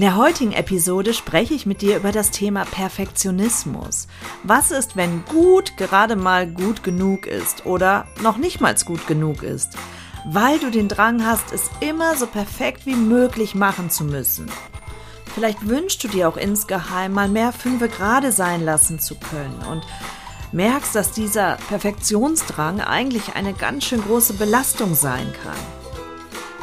In der heutigen Episode spreche ich mit dir über das Thema Perfektionismus. Was ist, wenn gut gerade mal gut genug ist oder noch nicht mal gut genug ist? Weil du den Drang hast, es immer so perfekt wie möglich machen zu müssen. Vielleicht wünschst du dir auch insgeheim mal mehr Fünfe gerade sein lassen zu können und merkst, dass dieser Perfektionsdrang eigentlich eine ganz schön große Belastung sein kann.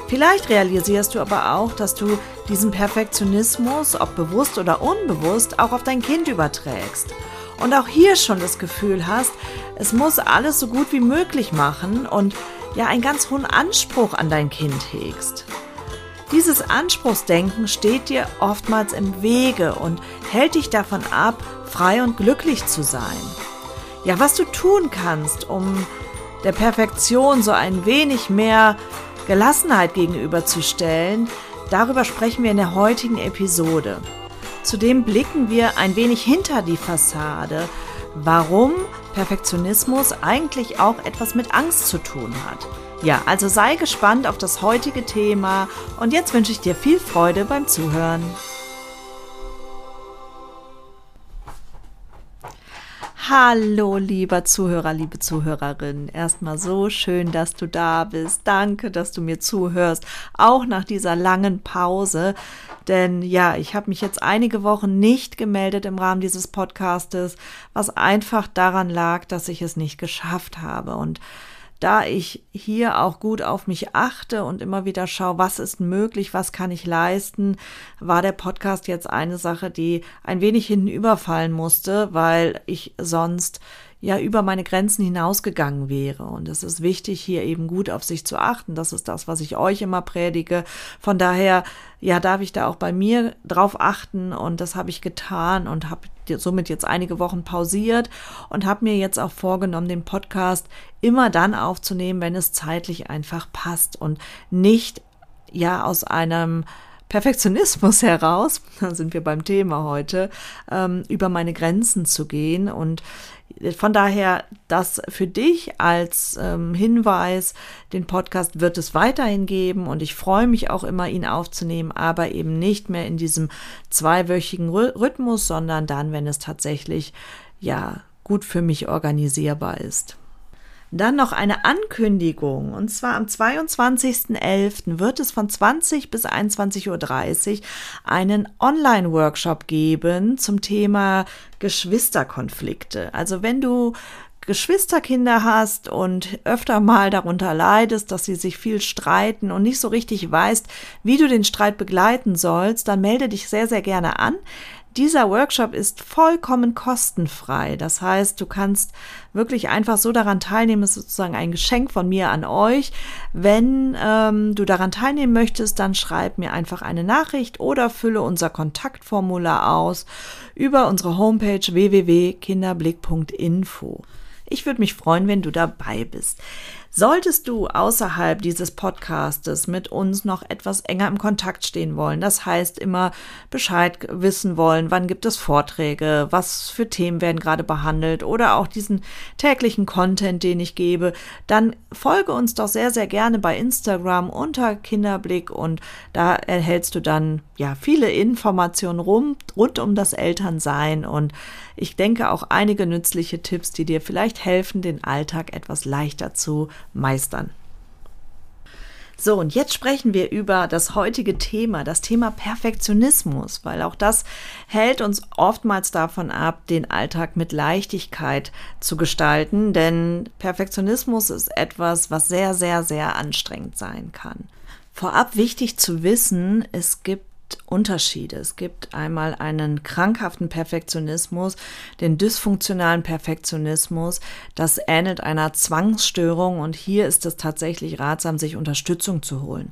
Vielleicht realisierst du aber auch, dass du diesen Perfektionismus, ob bewusst oder unbewusst, auch auf dein Kind überträgst. Und auch hier schon das Gefühl hast, es muss alles so gut wie möglich machen und ja einen ganz hohen Anspruch an dein Kind hegst. Dieses Anspruchsdenken steht dir oftmals im Wege und hält dich davon ab, frei und glücklich zu sein. Ja, was du tun kannst, um der Perfektion so ein wenig mehr Gelassenheit gegenüberzustellen, darüber sprechen wir in der heutigen Episode. Zudem blicken wir ein wenig hinter die Fassade, warum Perfektionismus eigentlich auch etwas mit Angst zu tun hat. Ja, also sei gespannt auf das heutige Thema und jetzt wünsche ich dir viel Freude beim Zuhören. Hallo, lieber Zuhörer, liebe Zuhörerin. Erstmal so schön, dass du da bist. Danke, dass du mir zuhörst, auch nach dieser langen Pause. Denn ja, ich habe mich jetzt einige Wochen nicht gemeldet im Rahmen dieses Podcastes, was einfach daran lag, dass ich es nicht geschafft habe. Und da ich hier auch gut auf mich achte und immer wieder schaue, was ist möglich, was kann ich leisten, war der Podcast jetzt eine Sache, die ein wenig hinten überfallen musste, weil ich sonst ja über meine Grenzen hinausgegangen wäre. Und es ist wichtig, hier eben gut auf sich zu achten. Das ist das, was ich euch immer predige. Von daher, ja, darf ich da auch bei mir drauf achten und das habe ich getan und habe somit jetzt einige Wochen pausiert und habe mir jetzt auch vorgenommen, den Podcast immer dann aufzunehmen, wenn es zeitlich einfach passt und nicht ja aus einem Perfektionismus heraus, da sind wir beim Thema heute, ähm, über meine Grenzen zu gehen. Und von daher, das für dich als ähm, Hinweis, den Podcast wird es weiterhin geben und ich freue mich auch immer, ihn aufzunehmen, aber eben nicht mehr in diesem zweiwöchigen Rhythmus, sondern dann, wenn es tatsächlich ja gut für mich organisierbar ist. Dann noch eine Ankündigung. Und zwar am 22.11. wird es von 20 bis 21.30 Uhr einen Online-Workshop geben zum Thema Geschwisterkonflikte. Also wenn du Geschwisterkinder hast und öfter mal darunter leidest, dass sie sich viel streiten und nicht so richtig weißt, wie du den Streit begleiten sollst, dann melde dich sehr, sehr gerne an. Dieser Workshop ist vollkommen kostenfrei. Das heißt, du kannst wirklich einfach so daran teilnehmen. Es ist sozusagen ein Geschenk von mir an euch. Wenn ähm, du daran teilnehmen möchtest, dann schreib mir einfach eine Nachricht oder fülle unser Kontaktformular aus über unsere Homepage www.kinderblick.info. Ich würde mich freuen, wenn du dabei bist. Solltest du außerhalb dieses Podcastes mit uns noch etwas enger im Kontakt stehen wollen, das heißt immer Bescheid wissen wollen, wann gibt es Vorträge, was für Themen werden gerade behandelt oder auch diesen täglichen Content, den ich gebe, dann folge uns doch sehr, sehr gerne bei Instagram unter Kinderblick und da erhältst du dann ja viele Informationen rund, rund um das Elternsein und ich denke auch einige nützliche Tipps, die dir vielleicht helfen, den Alltag etwas leichter zu meistern. So, und jetzt sprechen wir über das heutige Thema, das Thema Perfektionismus, weil auch das hält uns oftmals davon ab, den Alltag mit Leichtigkeit zu gestalten, denn Perfektionismus ist etwas, was sehr, sehr, sehr anstrengend sein kann. Vorab wichtig zu wissen, es gibt Unterschiede. Es gibt einmal einen krankhaften Perfektionismus, den dysfunktionalen Perfektionismus. Das ähnelt einer Zwangsstörung und hier ist es tatsächlich ratsam, sich Unterstützung zu holen.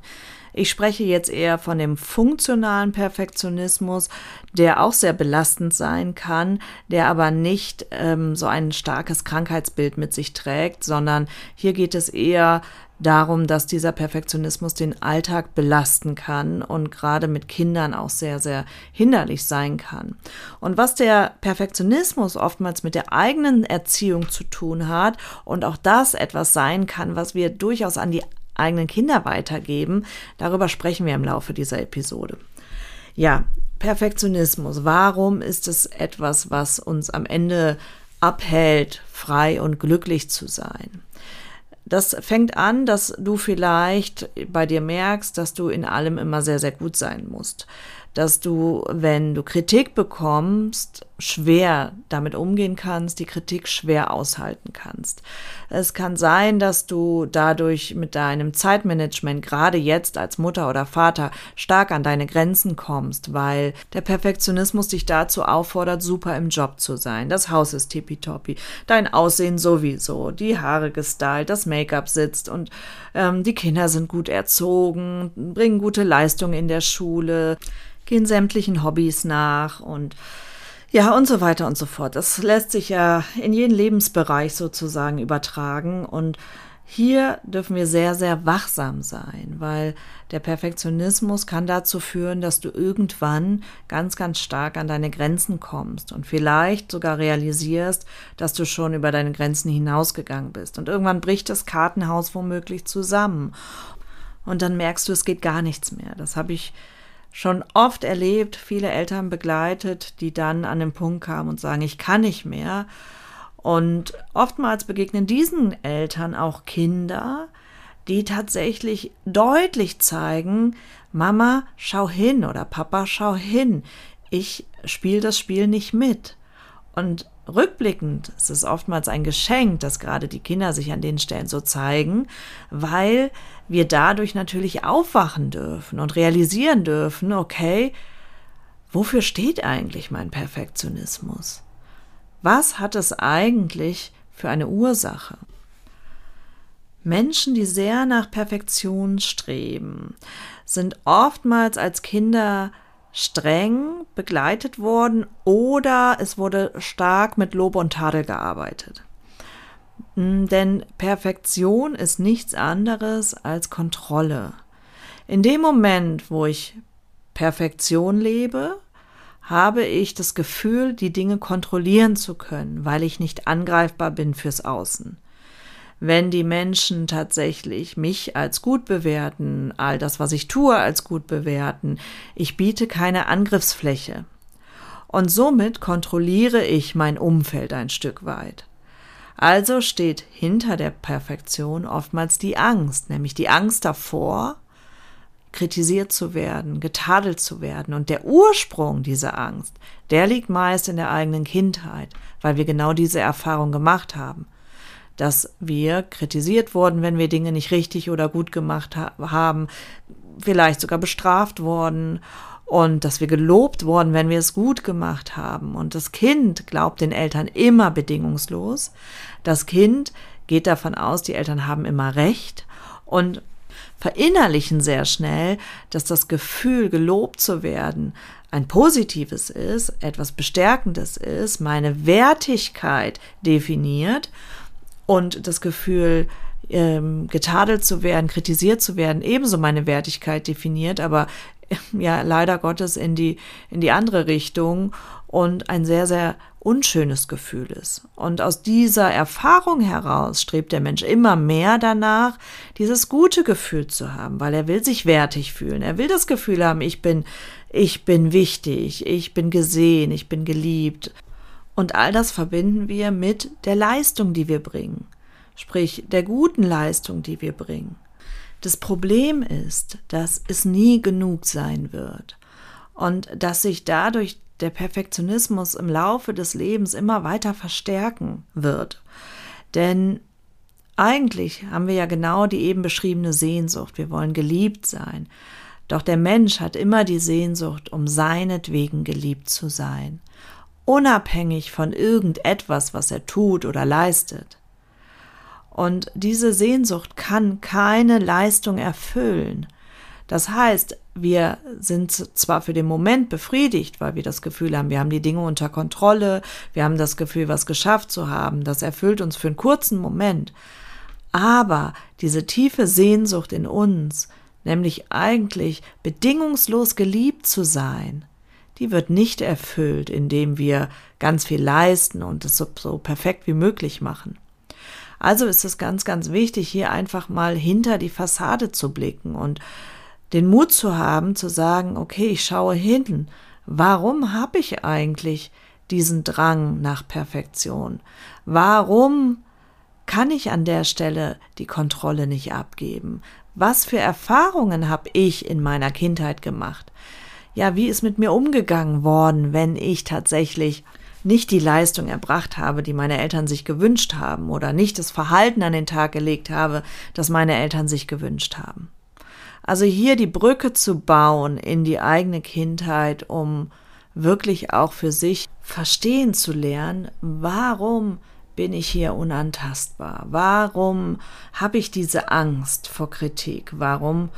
Ich spreche jetzt eher von dem funktionalen Perfektionismus, der auch sehr belastend sein kann, der aber nicht ähm, so ein starkes Krankheitsbild mit sich trägt, sondern hier geht es eher darum, dass dieser Perfektionismus den Alltag belasten kann und gerade mit Kindern auch sehr, sehr hinderlich sein kann. Und was der Perfektionismus oftmals mit der eigenen Erziehung zu tun hat und auch das etwas sein kann, was wir durchaus an die eigenen Kinder weitergeben, darüber sprechen wir im Laufe dieser Episode. Ja, Perfektionismus. Warum ist es etwas, was uns am Ende abhält, frei und glücklich zu sein? Das fängt an, dass du vielleicht bei dir merkst, dass du in allem immer sehr, sehr gut sein musst. Dass du, wenn du Kritik bekommst, schwer damit umgehen kannst, die Kritik schwer aushalten kannst. Es kann sein, dass du dadurch mit deinem Zeitmanagement gerade jetzt als Mutter oder Vater stark an deine Grenzen kommst, weil der Perfektionismus dich dazu auffordert, super im Job zu sein. Das Haus ist tippitoppi, dein Aussehen sowieso, die Haare gestylt, das Make-up sitzt und ähm, die Kinder sind gut erzogen, bringen gute Leistungen in der Schule gehen sämtlichen Hobbys nach und ja, und so weiter und so fort. Das lässt sich ja in jeden Lebensbereich sozusagen übertragen und hier dürfen wir sehr, sehr wachsam sein, weil der Perfektionismus kann dazu führen, dass du irgendwann ganz, ganz stark an deine Grenzen kommst und vielleicht sogar realisierst, dass du schon über deine Grenzen hinausgegangen bist. Und irgendwann bricht das Kartenhaus womöglich zusammen. Und dann merkst du, es geht gar nichts mehr. Das habe ich schon oft erlebt, viele Eltern begleitet, die dann an den Punkt kamen und sagen, ich kann nicht mehr. Und oftmals begegnen diesen Eltern auch Kinder, die tatsächlich deutlich zeigen, Mama, schau hin oder Papa, schau hin. Ich spiele das Spiel nicht mit. Und rückblickend ist es oftmals ein Geschenk, dass gerade die Kinder sich an den Stellen so zeigen, weil wir dadurch natürlich aufwachen dürfen und realisieren dürfen, okay, wofür steht eigentlich mein Perfektionismus? Was hat es eigentlich für eine Ursache? Menschen, die sehr nach Perfektion streben, sind oftmals als Kinder streng begleitet worden oder es wurde stark mit Lob und Tadel gearbeitet. Hm, denn Perfektion ist nichts anderes als Kontrolle. In dem Moment, wo ich Perfektion lebe, habe ich das Gefühl, die Dinge kontrollieren zu können, weil ich nicht angreifbar bin fürs Außen wenn die Menschen tatsächlich mich als gut bewerten, all das, was ich tue, als gut bewerten. Ich biete keine Angriffsfläche. Und somit kontrolliere ich mein Umfeld ein Stück weit. Also steht hinter der Perfektion oftmals die Angst, nämlich die Angst davor, kritisiert zu werden, getadelt zu werden. Und der Ursprung dieser Angst, der liegt meist in der eigenen Kindheit, weil wir genau diese Erfahrung gemacht haben dass wir kritisiert wurden, wenn wir Dinge nicht richtig oder gut gemacht ha haben, vielleicht sogar bestraft worden und dass wir gelobt wurden, wenn wir es gut gemacht haben. Und das Kind glaubt den Eltern immer bedingungslos. Das Kind geht davon aus, die Eltern haben immer recht und verinnerlichen sehr schnell, dass das Gefühl, gelobt zu werden, ein positives ist, etwas Bestärkendes ist, meine Wertigkeit definiert und das Gefühl, ähm, getadelt zu werden, kritisiert zu werden, ebenso meine Wertigkeit definiert, aber ja leider Gottes in die in die andere Richtung und ein sehr sehr unschönes Gefühl ist. Und aus dieser Erfahrung heraus strebt der Mensch immer mehr danach, dieses gute Gefühl zu haben, weil er will sich wertig fühlen. Er will das Gefühl haben, ich bin ich bin wichtig, ich bin gesehen, ich bin geliebt. Und all das verbinden wir mit der Leistung, die wir bringen, sprich der guten Leistung, die wir bringen. Das Problem ist, dass es nie genug sein wird und dass sich dadurch der Perfektionismus im Laufe des Lebens immer weiter verstärken wird. Denn eigentlich haben wir ja genau die eben beschriebene Sehnsucht. Wir wollen geliebt sein. Doch der Mensch hat immer die Sehnsucht, um seinetwegen geliebt zu sein, unabhängig von irgendetwas, was er tut oder leistet. Und diese Sehnsucht kann keine Leistung erfüllen. Das heißt, wir sind zwar für den Moment befriedigt, weil wir das Gefühl haben, wir haben die Dinge unter Kontrolle, wir haben das Gefühl, was geschafft zu haben, das erfüllt uns für einen kurzen Moment. Aber diese tiefe Sehnsucht in uns, nämlich eigentlich bedingungslos geliebt zu sein, die wird nicht erfüllt, indem wir ganz viel leisten und es so, so perfekt wie möglich machen. Also ist es ganz, ganz wichtig, hier einfach mal hinter die Fassade zu blicken und den Mut zu haben, zu sagen, okay, ich schaue hin, warum habe ich eigentlich diesen Drang nach Perfektion? Warum kann ich an der Stelle die Kontrolle nicht abgeben? Was für Erfahrungen habe ich in meiner Kindheit gemacht? Ja, wie ist mit mir umgegangen worden, wenn ich tatsächlich nicht die Leistung erbracht habe, die meine Eltern sich gewünscht haben oder nicht das Verhalten an den Tag gelegt habe, das meine Eltern sich gewünscht haben? Also hier die Brücke zu bauen in die eigene Kindheit, um wirklich auch für sich verstehen zu lernen, warum bin ich hier unantastbar? Warum habe ich diese Angst vor Kritik? Warum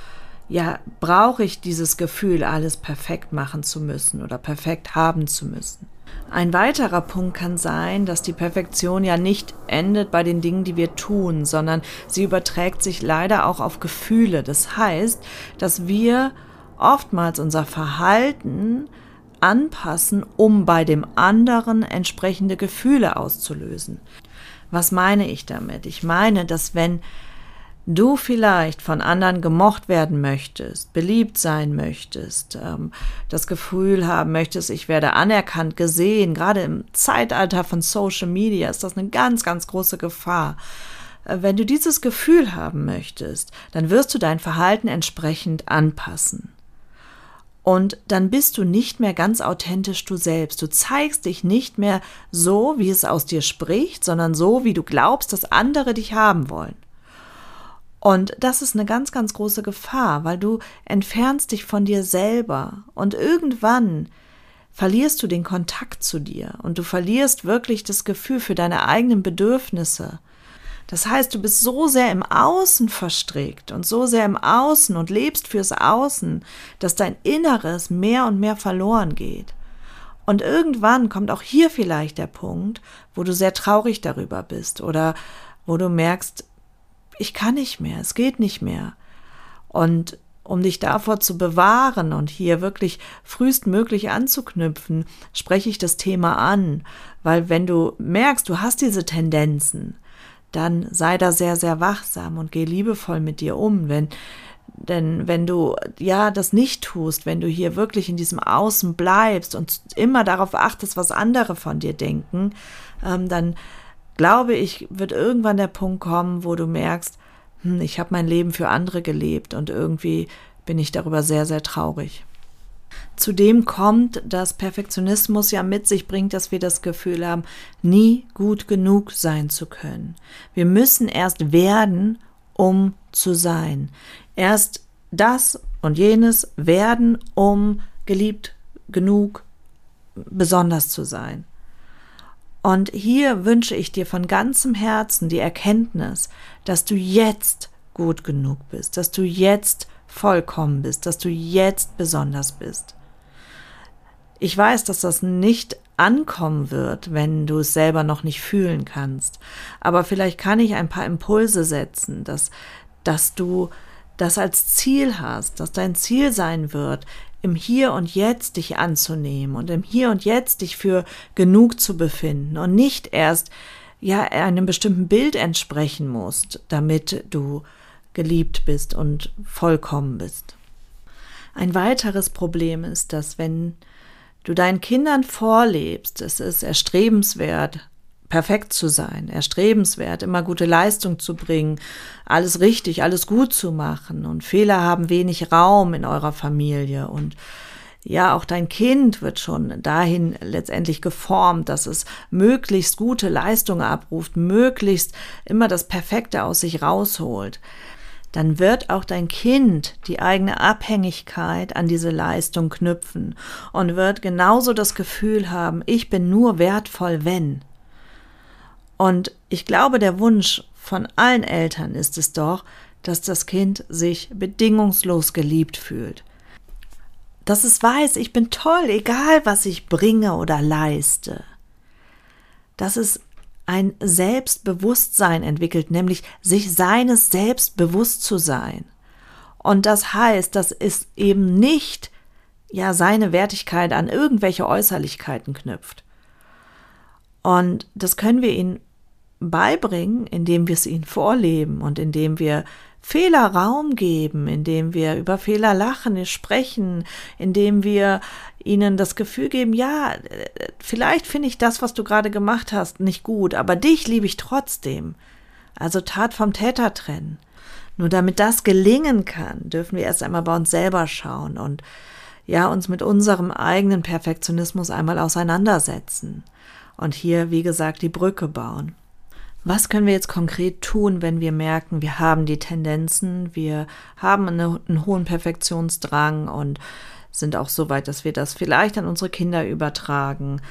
ja brauche ich dieses Gefühl, alles perfekt machen zu müssen oder perfekt haben zu müssen? Ein weiterer Punkt kann sein, dass die Perfektion ja nicht endet bei den Dingen, die wir tun, sondern sie überträgt sich leider auch auf Gefühle. Das heißt, dass wir oftmals unser Verhalten anpassen, um bei dem anderen entsprechende Gefühle auszulösen. Was meine ich damit? Ich meine, dass wenn du vielleicht von anderen gemocht werden möchtest, beliebt sein möchtest, ähm, das Gefühl haben möchtest, ich werde anerkannt, gesehen, gerade im Zeitalter von Social Media ist das eine ganz, ganz große Gefahr. Äh, wenn du dieses Gefühl haben möchtest, dann wirst du dein Verhalten entsprechend anpassen. Und dann bist du nicht mehr ganz authentisch du selbst. Du zeigst dich nicht mehr so, wie es aus dir spricht, sondern so, wie du glaubst, dass andere dich haben wollen. Und das ist eine ganz, ganz große Gefahr, weil du entfernst dich von dir selber und irgendwann verlierst du den Kontakt zu dir und du verlierst wirklich das Gefühl für deine eigenen Bedürfnisse. Das heißt, du bist so sehr im Außen verstrickt und so sehr im Außen und lebst fürs Außen, dass dein Inneres mehr und mehr verloren geht. Und irgendwann kommt auch hier vielleicht der Punkt, wo du sehr traurig darüber bist oder wo du merkst, ich kann nicht mehr, es geht nicht mehr. Und um dich davor zu bewahren und hier wirklich frühestmöglich anzuknüpfen, spreche ich das Thema an, weil wenn du merkst, du hast diese Tendenzen, dann sei da sehr, sehr wachsam und geh liebevoll mit dir um, wenn denn wenn du ja das nicht tust, wenn du hier wirklich in diesem Außen bleibst und immer darauf achtest, was andere von dir denken, ähm, dann glaube ich, wird irgendwann der Punkt kommen, wo du merkst, hm, ich habe mein Leben für andere gelebt und irgendwie bin ich darüber sehr, sehr traurig. Zudem kommt, dass Perfektionismus ja mit sich bringt, dass wir das Gefühl haben, nie gut genug sein zu können. Wir müssen erst werden, um zu sein. Erst das und jenes werden, um geliebt genug besonders zu sein. Und hier wünsche ich dir von ganzem Herzen die Erkenntnis, dass du jetzt gut genug bist, dass du jetzt vollkommen bist, dass du jetzt besonders bist. Ich weiß, dass das nicht ankommen wird, wenn du es selber noch nicht fühlen kannst. Aber vielleicht kann ich ein paar Impulse setzen, dass, dass du das als Ziel hast, dass dein Ziel sein wird, im Hier und Jetzt dich anzunehmen und im Hier und Jetzt dich für genug zu befinden und nicht erst ja einem bestimmten Bild entsprechen musst, damit du geliebt bist und vollkommen bist. Ein weiteres Problem ist, dass wenn du deinen Kindern vorlebst, es ist erstrebenswert, perfekt zu sein, erstrebenswert, immer gute Leistung zu bringen, alles richtig, alles gut zu machen und Fehler haben wenig Raum in eurer Familie und ja, auch dein Kind wird schon dahin letztendlich geformt, dass es möglichst gute Leistungen abruft, möglichst immer das Perfekte aus sich rausholt. dann wird auch dein Kind die eigene Abhängigkeit an diese Leistung knüpfen und wird genauso das Gefühl haben, ich bin nur wertvoll, wenn. Und ich glaube, der Wunsch von allen Eltern ist es doch, dass das Kind sich bedingungslos geliebt fühlt. Dass es weiß, ich bin toll, egal was ich bringe oder leiste. Dass es ein Selbstbewusstsein entwickelt, nämlich sich seines selbst bewusst zu sein. Und das heißt, dass es eben nicht ja seine Wertigkeit an irgendwelche Äußerlichkeiten knüpft. Und das können wir ihnen beibringen, indem wir es ihnen vorleben und indem wir Fehler Raum geben, indem wir über Fehler lachen, sprechen, indem wir ihnen das Gefühl geben, ja, vielleicht finde ich das, was du gerade gemacht hast, nicht gut, aber dich liebe ich trotzdem. Also Tat vom Täter trennen. Nur damit das gelingen kann, dürfen wir erst einmal bei uns selber schauen und ja, uns mit unserem eigenen Perfektionismus einmal auseinandersetzen. Und hier, wie gesagt, die Brücke bauen. Was können wir jetzt konkret tun, wenn wir merken, wir haben die Tendenzen, wir haben eine, einen hohen Perfektionsdrang und sind auch so weit, dass wir das vielleicht an unsere Kinder übertragen?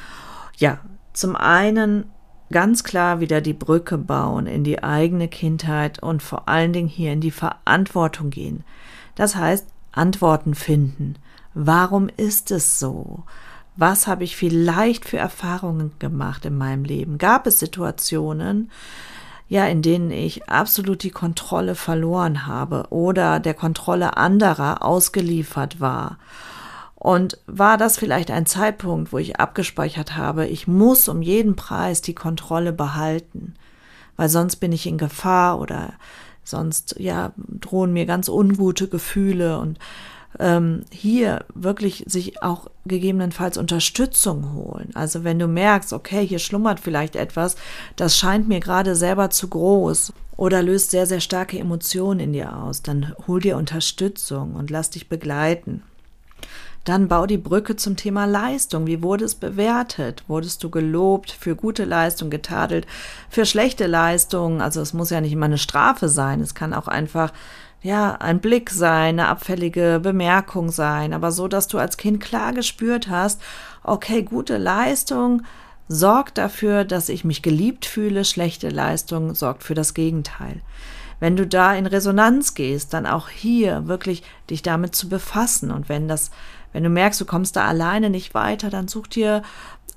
Ja, zum einen ganz klar wieder die Brücke bauen in die eigene Kindheit und vor allen Dingen hier in die Verantwortung gehen. Das heißt, Antworten finden. Warum ist es so? Was habe ich vielleicht für Erfahrungen gemacht in meinem Leben? Gab es Situationen, ja, in denen ich absolut die Kontrolle verloren habe oder der Kontrolle anderer ausgeliefert war? Und war das vielleicht ein Zeitpunkt, wo ich abgespeichert habe, ich muss um jeden Preis die Kontrolle behalten, weil sonst bin ich in Gefahr oder sonst ja drohen mir ganz ungute Gefühle und ähm, hier wirklich sich auch gegebenenfalls Unterstützung holen. Also wenn du merkst, okay, hier schlummert vielleicht etwas, das scheint mir gerade selber zu groß oder löst sehr, sehr starke Emotionen in dir aus, dann hol dir Unterstützung und lass dich begleiten. Dann bau die Brücke zum Thema Leistung. Wie wurde es bewertet? Wurdest du gelobt für gute Leistung, getadelt für schlechte Leistung? Also es muss ja nicht immer eine Strafe sein. Es kann auch einfach ja, ein Blick sein, eine abfällige Bemerkung sein, aber so, dass du als Kind klar gespürt hast, okay, gute Leistung sorgt dafür, dass ich mich geliebt fühle, schlechte Leistung sorgt für das Gegenteil. Wenn du da in Resonanz gehst, dann auch hier wirklich dich damit zu befassen und wenn das wenn du merkst, du kommst da alleine nicht weiter, dann such dir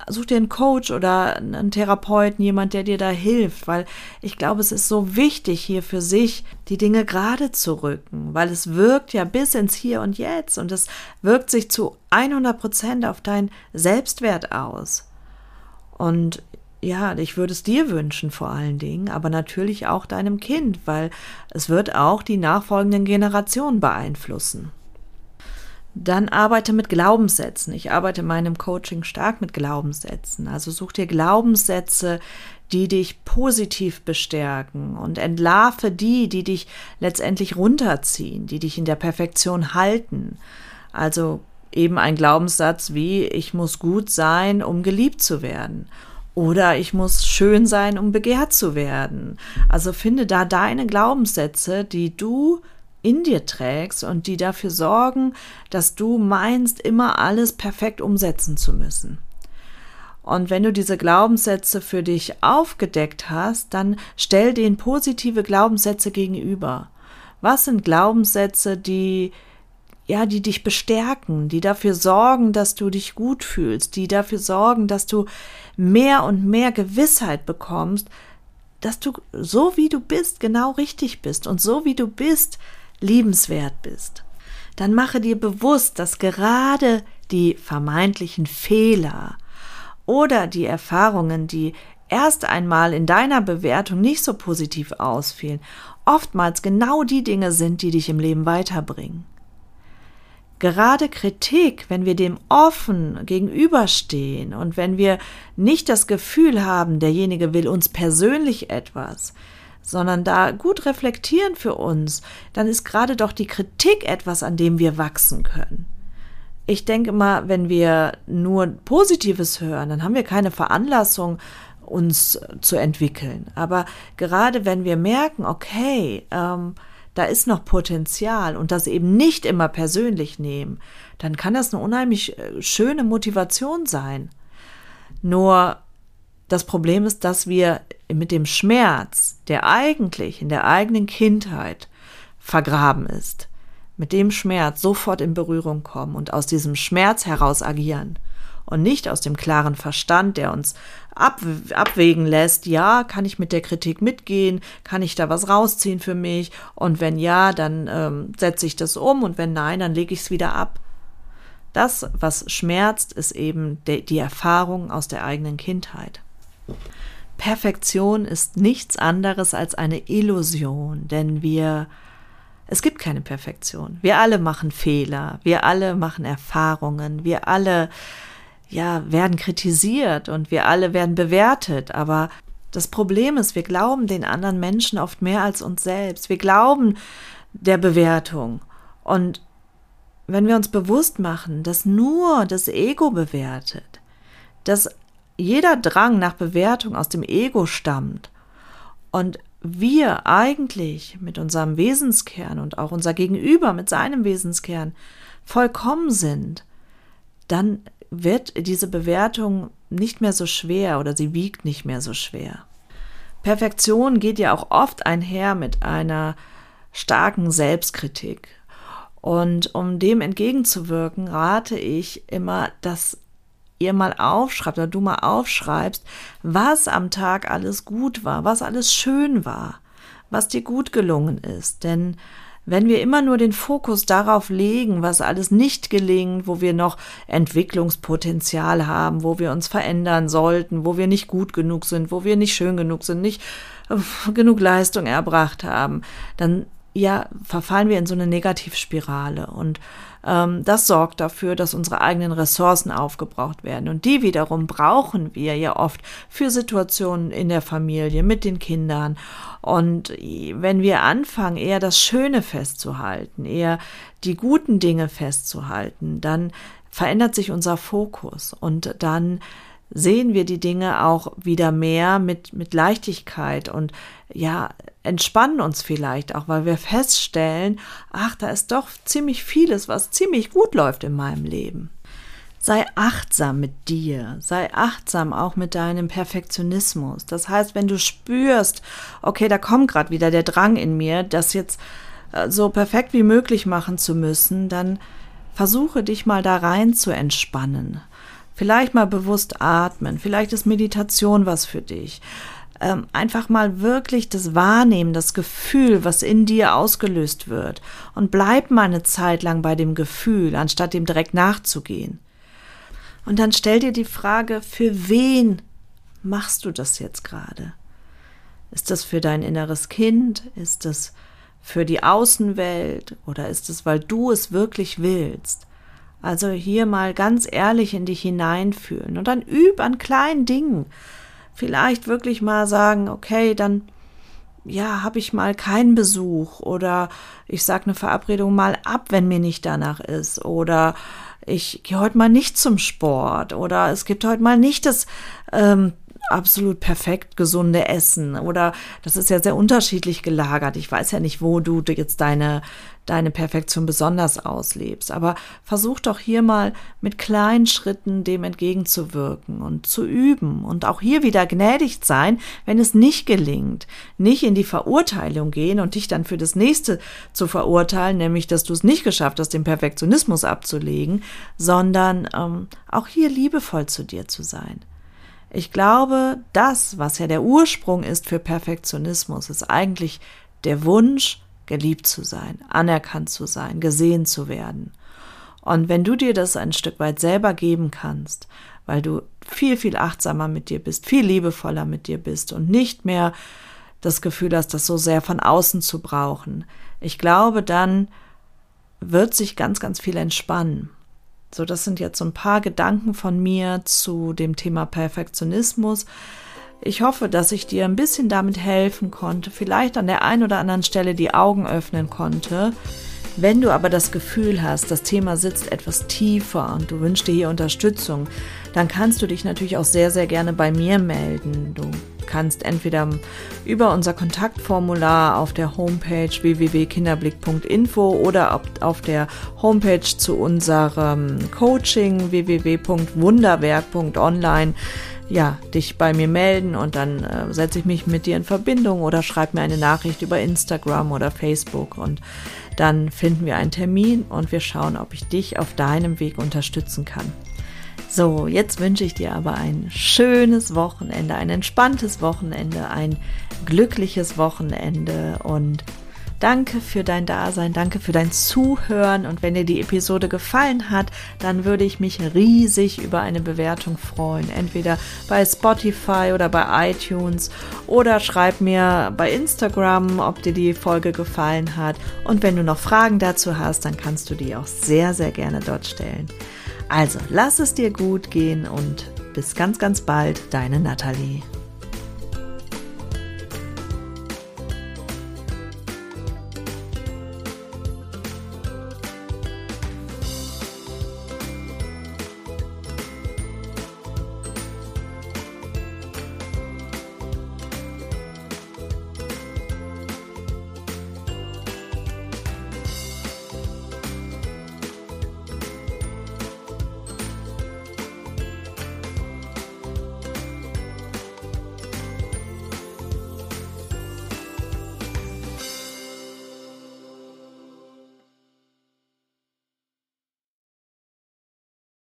such dir einen Coach oder einen Therapeuten, jemand, der dir da hilft, weil ich glaube, es ist so wichtig hier für sich, die Dinge gerade zu rücken, weil es wirkt ja bis ins Hier und Jetzt und es wirkt sich zu 100 Prozent auf dein Selbstwert aus. Und ja, ich würde es dir wünschen vor allen Dingen, aber natürlich auch deinem Kind, weil es wird auch die nachfolgenden Generationen beeinflussen. Dann arbeite mit Glaubenssätzen. Ich arbeite in meinem Coaching stark mit Glaubenssätzen. Also such dir Glaubenssätze, die dich positiv bestärken und entlarve die, die dich letztendlich runterziehen, die dich in der Perfektion halten. Also eben ein Glaubenssatz wie ich muss gut sein, um geliebt zu werden. Oder ich muss schön sein, um begehrt zu werden. Also finde da deine Glaubenssätze, die du in dir trägst und die dafür sorgen, dass du meinst, immer alles perfekt umsetzen zu müssen. Und wenn du diese Glaubenssätze für dich aufgedeckt hast, dann stell denen positive Glaubenssätze gegenüber. Was sind Glaubenssätze, die ja, die dich bestärken, die dafür sorgen, dass du dich gut fühlst, die dafür sorgen, dass du mehr und mehr Gewissheit bekommst, dass du so wie du bist genau richtig bist und so wie du bist liebenswert bist, dann mache dir bewusst, dass gerade die vermeintlichen Fehler oder die Erfahrungen, die erst einmal in deiner Bewertung nicht so positiv ausfielen, oftmals genau die Dinge sind, die dich im Leben weiterbringen. Gerade Kritik, wenn wir dem offen gegenüberstehen und wenn wir nicht das Gefühl haben, derjenige will uns persönlich etwas, sondern da gut reflektieren für uns, dann ist gerade doch die Kritik etwas, an dem wir wachsen können. Ich denke immer, wenn wir nur Positives hören, dann haben wir keine Veranlassung, uns zu entwickeln. Aber gerade wenn wir merken, okay, ähm, da ist noch Potenzial und das eben nicht immer persönlich nehmen, dann kann das eine unheimlich äh, schöne Motivation sein. Nur das Problem ist, dass wir mit dem Schmerz, der eigentlich in der eigenen Kindheit vergraben ist, mit dem Schmerz sofort in Berührung kommen und aus diesem Schmerz heraus agieren und nicht aus dem klaren Verstand, der uns ab, abwägen lässt, ja, kann ich mit der Kritik mitgehen, kann ich da was rausziehen für mich und wenn ja, dann ähm, setze ich das um und wenn nein, dann lege ich es wieder ab. Das, was schmerzt, ist eben die Erfahrung aus der eigenen Kindheit. Perfektion ist nichts anderes als eine Illusion, denn wir es gibt keine Perfektion. Wir alle machen Fehler, wir alle machen Erfahrungen, wir alle ja, werden kritisiert und wir alle werden bewertet, aber das Problem ist, wir glauben den anderen Menschen oft mehr als uns selbst. Wir glauben der Bewertung. Und wenn wir uns bewusst machen, dass nur das Ego bewertet, dass jeder Drang nach Bewertung aus dem Ego stammt und wir eigentlich mit unserem Wesenskern und auch unser Gegenüber mit seinem Wesenskern vollkommen sind, dann wird diese Bewertung nicht mehr so schwer oder sie wiegt nicht mehr so schwer. Perfektion geht ja auch oft einher mit einer starken Selbstkritik. Und um dem entgegenzuwirken, rate ich immer, dass ihr mal aufschreibt oder du mal aufschreibst, was am Tag alles gut war, was alles schön war, was dir gut gelungen ist. Denn wenn wir immer nur den Fokus darauf legen, was alles nicht gelingt, wo wir noch Entwicklungspotenzial haben, wo wir uns verändern sollten, wo wir nicht gut genug sind, wo wir nicht schön genug sind, nicht genug Leistung erbracht haben, dann ja, verfallen wir in so eine Negativspirale und ähm, das sorgt dafür, dass unsere eigenen Ressourcen aufgebraucht werden. Und die wiederum brauchen wir ja oft für Situationen in der Familie, mit den Kindern. Und wenn wir anfangen, eher das Schöne festzuhalten, eher die guten Dinge festzuhalten, dann verändert sich unser Fokus und dann sehen wir die Dinge auch wieder mehr mit, mit Leichtigkeit und ja, entspannen uns vielleicht auch, weil wir feststellen, ach, da ist doch ziemlich vieles, was ziemlich gut läuft in meinem Leben. Sei achtsam mit dir, sei achtsam auch mit deinem Perfektionismus. Das heißt, wenn du spürst, okay, da kommt gerade wieder der Drang in mir, das jetzt äh, so perfekt wie möglich machen zu müssen, dann versuche dich mal da rein zu entspannen. Vielleicht mal bewusst atmen, vielleicht ist Meditation was für dich. Ähm, einfach mal wirklich das Wahrnehmen, das Gefühl, was in dir ausgelöst wird. Und bleib mal eine Zeit lang bei dem Gefühl, anstatt dem direkt nachzugehen. Und dann stell dir die Frage, für wen machst du das jetzt gerade? Ist das für dein inneres Kind? Ist das für die Außenwelt? Oder ist es, weil du es wirklich willst? Also hier mal ganz ehrlich in dich hineinfühlen und dann üb an kleinen Dingen. Vielleicht wirklich mal sagen, okay, dann ja, habe ich mal keinen Besuch oder ich sage eine Verabredung mal ab, wenn mir nicht danach ist oder ich gehe heute mal nicht zum Sport oder es gibt heute mal nicht das ähm, absolut perfekt gesunde Essen oder das ist ja sehr unterschiedlich gelagert. Ich weiß ja nicht, wo du jetzt deine, deine Perfektion besonders auslebst, aber versuch doch hier mal mit kleinen Schritten dem entgegenzuwirken und zu üben und auch hier wieder gnädig sein, wenn es nicht gelingt. Nicht in die Verurteilung gehen und dich dann für das nächste zu verurteilen, nämlich dass du es nicht geschafft hast, den Perfektionismus abzulegen, sondern ähm, auch hier liebevoll zu dir zu sein. Ich glaube, das, was ja der Ursprung ist für Perfektionismus, ist eigentlich der Wunsch, geliebt zu sein, anerkannt zu sein, gesehen zu werden. Und wenn du dir das ein Stück weit selber geben kannst, weil du viel, viel achtsamer mit dir bist, viel liebevoller mit dir bist und nicht mehr das Gefühl hast, das so sehr von außen zu brauchen, ich glaube, dann wird sich ganz, ganz viel entspannen. So, das sind jetzt so ein paar Gedanken von mir zu dem Thema Perfektionismus. Ich hoffe, dass ich dir ein bisschen damit helfen konnte, vielleicht an der einen oder anderen Stelle die Augen öffnen konnte. Wenn du aber das Gefühl hast, das Thema sitzt etwas tiefer und du wünschst dir hier Unterstützung, dann kannst du dich natürlich auch sehr, sehr gerne bei mir melden. Du kannst entweder über unser Kontaktformular auf der Homepage www.kinderblick.info oder auf der Homepage zu unserem Coaching www.wunderwerk.online ja, dich bei mir melden und dann äh, setze ich mich mit dir in Verbindung oder schreib mir eine Nachricht über Instagram oder Facebook und dann finden wir einen Termin und wir schauen, ob ich dich auf deinem Weg unterstützen kann. So, jetzt wünsche ich dir aber ein schönes Wochenende, ein entspanntes Wochenende, ein glückliches Wochenende und Danke für dein Dasein, danke für dein Zuhören und wenn dir die Episode gefallen hat, dann würde ich mich riesig über eine Bewertung freuen. Entweder bei Spotify oder bei iTunes oder schreib mir bei Instagram, ob dir die Folge gefallen hat. Und wenn du noch Fragen dazu hast, dann kannst du die auch sehr, sehr gerne dort stellen. Also, lass es dir gut gehen und bis ganz, ganz bald, deine Nathalie.